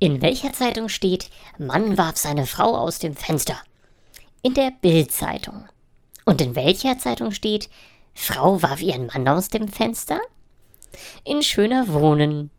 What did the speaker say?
In welcher Zeitung steht, Mann warf seine Frau aus dem Fenster? In der Bild-Zeitung. Und in welcher Zeitung steht, Frau warf ihren Mann aus dem Fenster? In Schöner Wohnen.